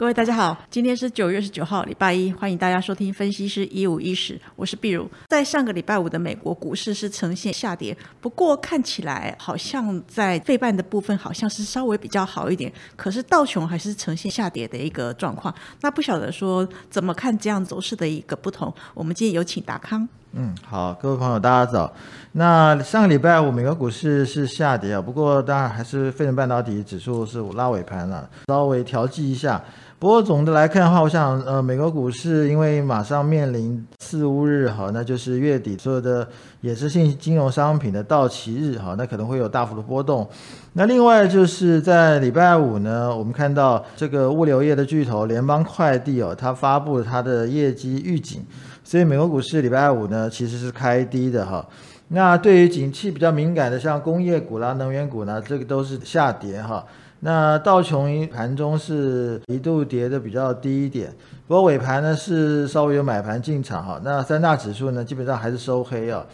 各位大家好，今天是九月十九号，礼拜一，欢迎大家收听分析师一五一十，我是碧如。在上个礼拜五的美国股市是呈现下跌，不过看起来好像在费半的部分好像是稍微比较好一点，可是道琼还是呈现下跌的一个状况。那不晓得说怎么看这样走势的一个不同，我们今天有请达康。嗯，好，各位朋友，大家早。那上个礼拜五美国股市是下跌啊，不过当然还是费城半导体指数是拉尾盘了，稍微调剂一下。不过总的来看的话，我想，呃，美国股市因为马上面临四五日，哈，那就是月底所有的衍生性金融商品的到期日，哈，那可能会有大幅的波动。那另外就是在礼拜五呢，我们看到这个物流业的巨头联邦快递哦，它发布了它的业绩预警，所以美国股市礼拜五呢其实是开低的，哈。那对于景气比较敏感的，像工业股啦、能源股呢，这个都是下跌，哈。那道琼盘中是一度跌的比较低一点，不过尾盘呢是稍微有买盘进场哈。那三大指数呢基本上还是收黑啊。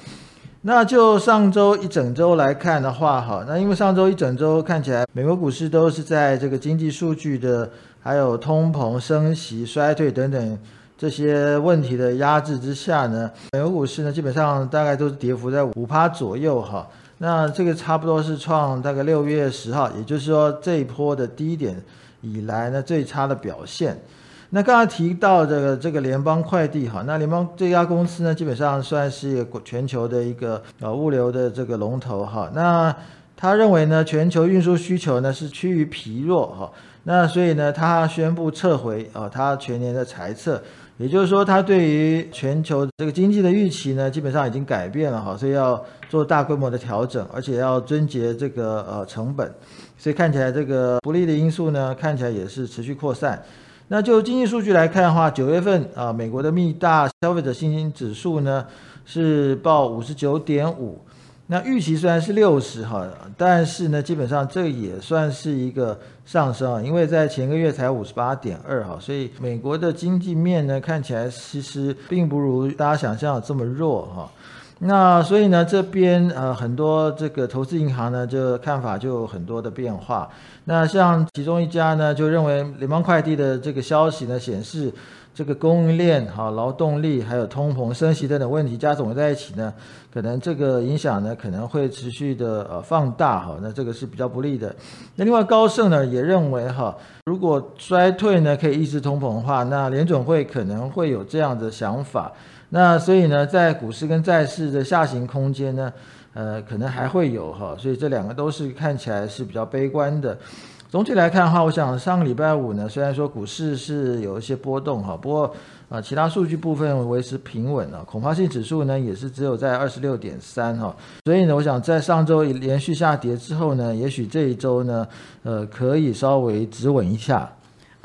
那就上周一整周来看的话哈，那因为上周一整周看起来美国股市都是在这个经济数据的还有通膨升息衰退等等这些问题的压制之下呢，美国股市呢基本上大概都是跌幅在五趴左右哈。那这个差不多是创大概六月十号，也就是说这一波的低点以来呢最差的表现。那刚才提到这个这个联邦快递哈，那联邦这家公司呢基本上算是全球的一个呃物流的这个龙头哈。那他认为呢全球运输需求呢是趋于疲弱哈，那所以呢他宣布撤回啊他全年的财测。也就是说，他对于全球这个经济的预期呢，基本上已经改变了哈，所以要做大规模的调整，而且要遵节这个呃成本，所以看起来这个不利的因素呢，看起来也是持续扩散。那就经济数据来看的话，九月份啊，美国的密大消费者信心指数呢是报五十九点五。那预期虽然是六十哈，但是呢，基本上这也算是一个上升啊，因为在前个月才五十八点二哈，所以美国的经济面呢看起来其实并不如大家想象的这么弱哈。那所以呢，这边呃很多这个投资银行呢就看法就很多的变化。那像其中一家呢就认为联邦快递的这个消息呢显示。这个供应链、哈劳动力还有通膨升息等等问题加总在一起呢，可能这个影响呢可能会持续的呃放大哈，那这个是比较不利的。那另外高盛呢也认为哈，如果衰退呢可以抑制通膨的话，那联总会可能会有这样的想法。那所以呢，在股市跟债市的下行空间呢，呃，可能还会有哈，所以这两个都是看起来是比较悲观的。总体来看的话，我想上个礼拜五呢，虽然说股市是有一些波动哈，不过啊，其他数据部分维持平稳了，恐慌性指数呢也是只有在二十六点三哈，所以呢，我想在上周连续下跌之后呢，也许这一周呢，呃，可以稍微止稳一下。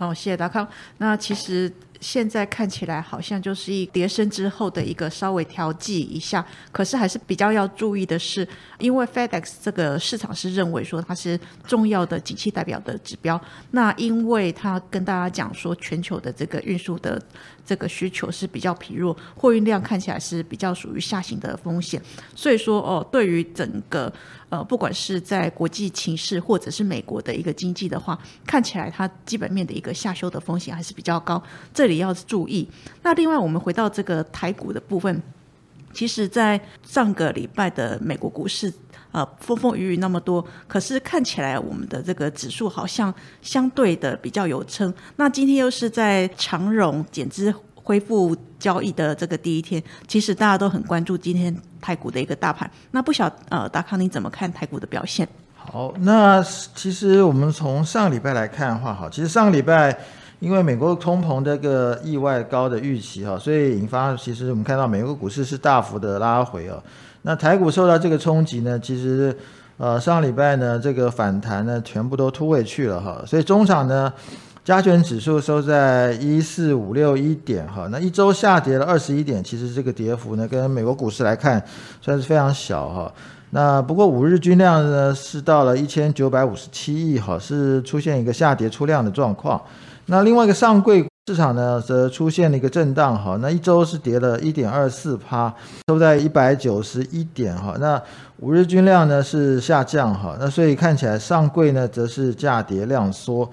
好，谢谢达康。那其实。现在看起来好像就是一跌升之后的一个稍微调剂一下，可是还是比较要注意的是，因为 FedEx 这个市场是认为说它是重要的景气代表的指标，那因为它跟大家讲说全球的这个运输的这个需求是比较疲弱，货运量看起来是比较属于下行的风险，所以说哦，对于整个。呃，不管是在国际情势或者是美国的一个经济的话，看起来它基本面的一个下修的风险还是比较高，这里要注意。那另外，我们回到这个台股的部分，其实，在上个礼拜的美国股市，呃，风风雨雨那么多，可是看起来我们的这个指数好像相对的比较有撑。那今天又是在长荣减资。恢复交易的这个第一天，其实大家都很关注今天台股的一个大盘。那不晓呃，达康你怎么看台股的表现？好，那其实我们从上礼拜来看的话，哈，其实上个礼拜因为美国通膨这个意外高的预期哈，所以引发其实我们看到美国股市是大幅的拉回哦。那台股受到这个冲击呢，其实呃上礼拜呢这个反弹呢全部都突围去了哈，所以中场呢。加权指数收在一四五六一点，哈，那一周下跌了二十一点，其实这个跌幅呢，跟美国股市来看算是非常小，哈。那不过五日均量呢是到了一千九百五十七亿，哈，是出现一个下跌出量的状况。那另外一个上柜市场呢，则出现了一个震荡，哈，那一周是跌了一点二四趴，收在一百九十一点，哈。那五日均量呢是下降，哈，那所以看起来上柜呢则是价跌量缩。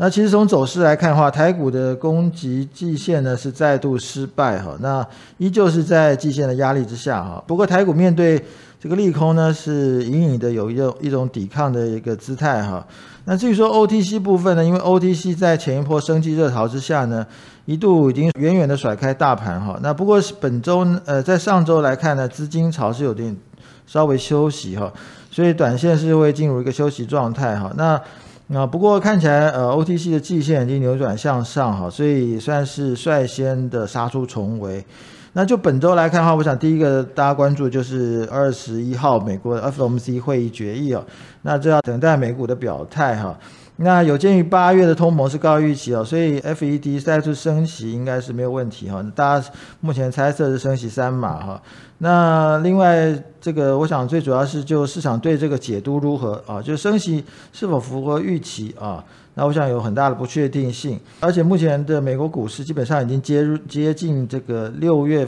那其实从走势来看的话，台股的攻击季线呢是再度失败哈，那依旧是在季线的压力之下哈。不过台股面对这个利空呢，是隐隐的有一种一种抵抗的一个姿态哈。那至于说 OTC 部分呢，因为 OTC 在前一波升级热潮之下呢，一度已经远远的甩开大盘哈。那不过本周呃，在上周来看呢，资金潮是有点稍微休息哈，所以短线是会进入一个休息状态哈。那那不过看起来呃 OTC 的季线已经扭转向上哈，所以算是率先的杀出重围。那就本周来看的话，我想第一个大家关注就是二十一号美国的 FOMC 会议决议哦，那就要等待美股的表态哈。那有鉴于八月的通膨是高预期哦，所以 FED 再次升息应该是没有问题哈。大家目前猜测是升息三码哈。那另外这个我想最主要是就市场对这个解读如何啊，就升息是否符合预期啊？那我想有很大的不确定性，而且目前的美国股市基本上已经接入接近这个六月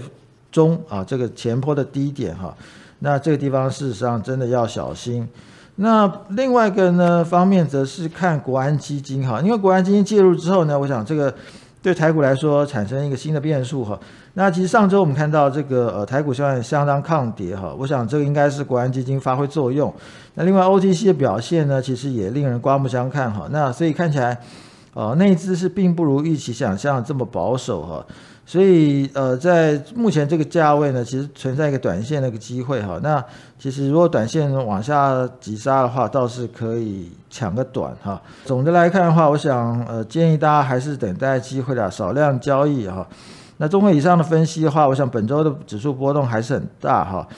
中啊这个前坡的低点哈，那这个地方事实上真的要小心。那另外一个呢方面则是看国安基金哈，因为国安基金介入之后呢，我想这个。对台股来说，产生一个新的变数哈。那其实上周我们看到这个呃台股相相当抗跌哈，我想这个应该是国安基金发挥作用。那另外 OTC 的表现呢，其实也令人刮目相看哈。那所以看起来，呃内资是并不如预期想象这么保守哈。所以，呃，在目前这个价位呢，其实存在一个短线的一个机会哈。那其实如果短线往下急杀的话，倒是可以抢个短哈。总的来看的话，我想，呃，建议大家还是等待机会的，少量交易哈。那综合以上的分析的话，我想本周的指数波动还是很大哈。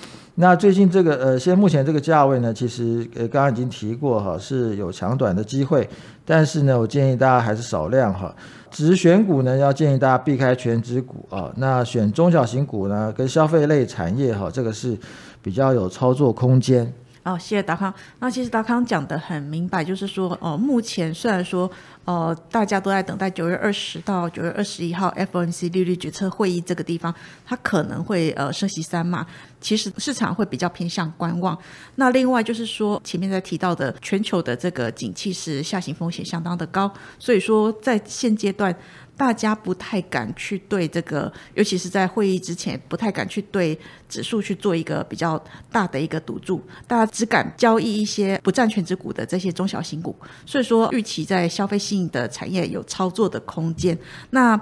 那最近这个呃，现在目前这个价位呢，其实呃刚刚已经提过哈，是有抢短的机会，但是呢，我建议大家还是少量哈。只选股呢，要建议大家避开全指股啊，那选中小型股呢，跟消费类产业哈，这个是比较有操作空间。哦，谢谢达康。那其实达康讲的很明白，就是说，哦，目前虽然说，呃，大家都在等待九月二十到九月二十一号 FOMC 利率决策会议这个地方，它可能会呃升息三嘛。其实市场会比较偏向观望。那另外就是说，前面在提到的全球的这个景气是下行风险相当的高，所以说在现阶段。大家不太敢去对这个，尤其是在会议之前，不太敢去对指数去做一个比较大的一个赌注。大家只敢交易一些不占全值股的这些中小型股。所以说，预期在消费性的产业有操作的空间。那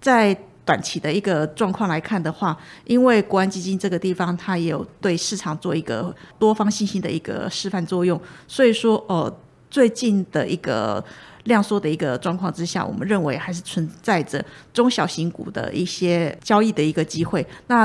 在短期的一个状况来看的话，因为国安基金这个地方，它也有对市场做一个多方信心的一个示范作用。所以说，呃，最近的一个。量缩的一个状况之下，我们认为还是存在着中小型股的一些交易的一个机会。那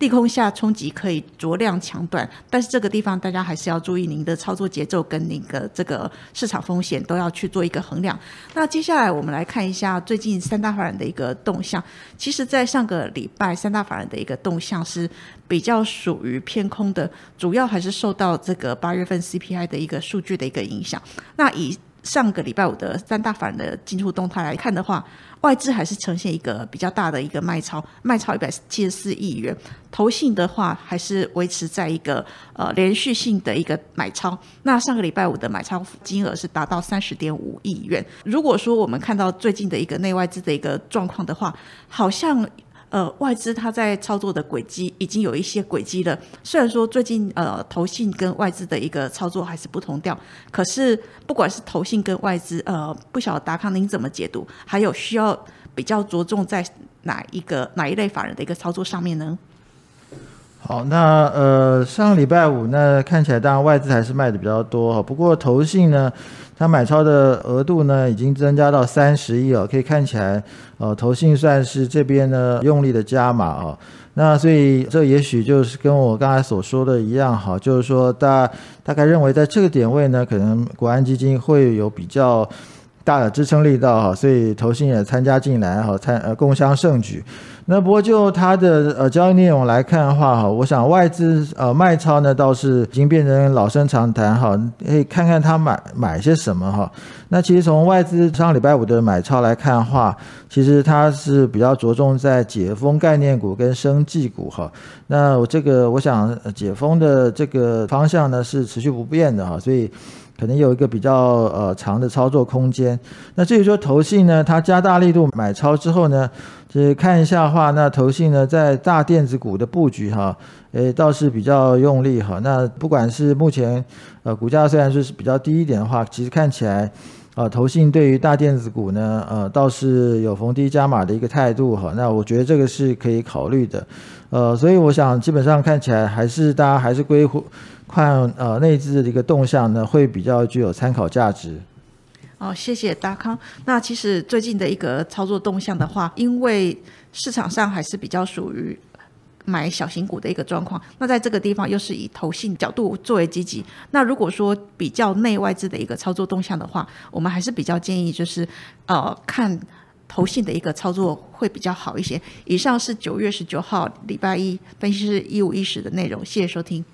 利空下冲击可以酌量抢短，但是这个地方大家还是要注意您的操作节奏跟您的这个市场风险都要去做一个衡量。那接下来我们来看一下最近三大法人的一个动向。其实，在上个礼拜，三大法人的一个动向是比较属于偏空的，主要还是受到这个八月份 CPI 的一个数据的一个影响。那以上个礼拜五的三大法人的进出动态来看的话，外资还是呈现一个比较大的一个卖超，卖超一百七十四亿元。投信的话还是维持在一个呃连续性的一个买超。那上个礼拜五的买超金额是达到三十点五亿元。如果说我们看到最近的一个内外资的一个状况的话，好像。呃，外资它在操作的轨迹已经有一些轨迹了。虽然说最近呃投信跟外资的一个操作还是不同调，可是不管是投信跟外资，呃，不晓得达康您怎么解读？还有需要比较着重在哪一个哪一类法人的一个操作上面呢？好，那呃上礼拜五呢，看起来当然外资还是卖的比较多哈，不过投信呢。它买超的额度呢，已经增加到三十亿了，可以看起来，呃，投信算是这边呢用力的加码哦。那所以这也许就是跟我刚才所说的一样哈，就是说大大概认为在这个点位呢，可能国安基金会有比较。大的支撑力道哈，所以投信也参加进来哈，参呃共襄盛举。那不过就它的呃交易内容来看的话哈，我想外资呃卖超呢倒是已经变成老生常谈哈，可以看看他买买些什么哈。那其实从外资上礼拜五的买超来看的话，其实它是比较着重在解封概念股跟生技股哈。那我这个我想解封的这个方向呢是持续不变的哈，所以。可能有一个比较呃长的操作空间。那至于说投信呢，它加大力度买超之后呢，就是看一下话，那投信呢在大电子股的布局哈，诶倒是比较用力哈。那不管是目前呃股价虽然说是比较低一点的话，其实看起来。啊，投信对于大电子股呢，呃，倒是有逢低加码的一个态度哈。那我觉得这个是可以考虑的，呃，所以我想基本上看起来还是大家还是归看呃内资的一个动向呢，会比较具有参考价值。哦，谢谢达康。那其实最近的一个操作动向的话，因为市场上还是比较属于。买小型股的一个状况，那在这个地方又是以投信角度作为积极。那如果说比较内外资的一个操作动向的话，我们还是比较建议就是呃看投信的一个操作会比较好一些。以上是九月十九号礼拜一分析师一五一十的内容，谢谢收听。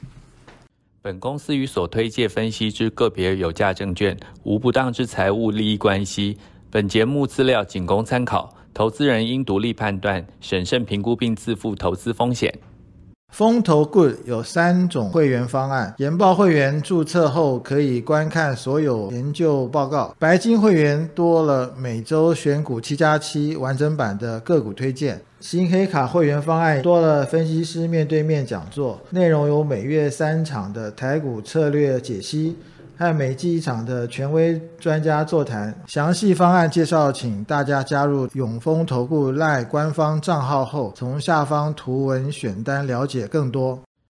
本公司与所推介分析之个别有价证券无不当之财务利益关系。本节目资料仅供参考。投资人应独立判断、审慎评估并自负投资风险。风投 Good 有三种会员方案，研报会员注册后可以观看所有研究报告；白金会员多了每周选股七加七完整版的个股推荐；新黑卡会员方案多了分析师面对面讲座，内容有每月三场的台股策略解析。和每季一场的权威专家座谈，详细方案介绍，请大家加入永丰投顾赖官方账号后，从下方图文选单了解更多。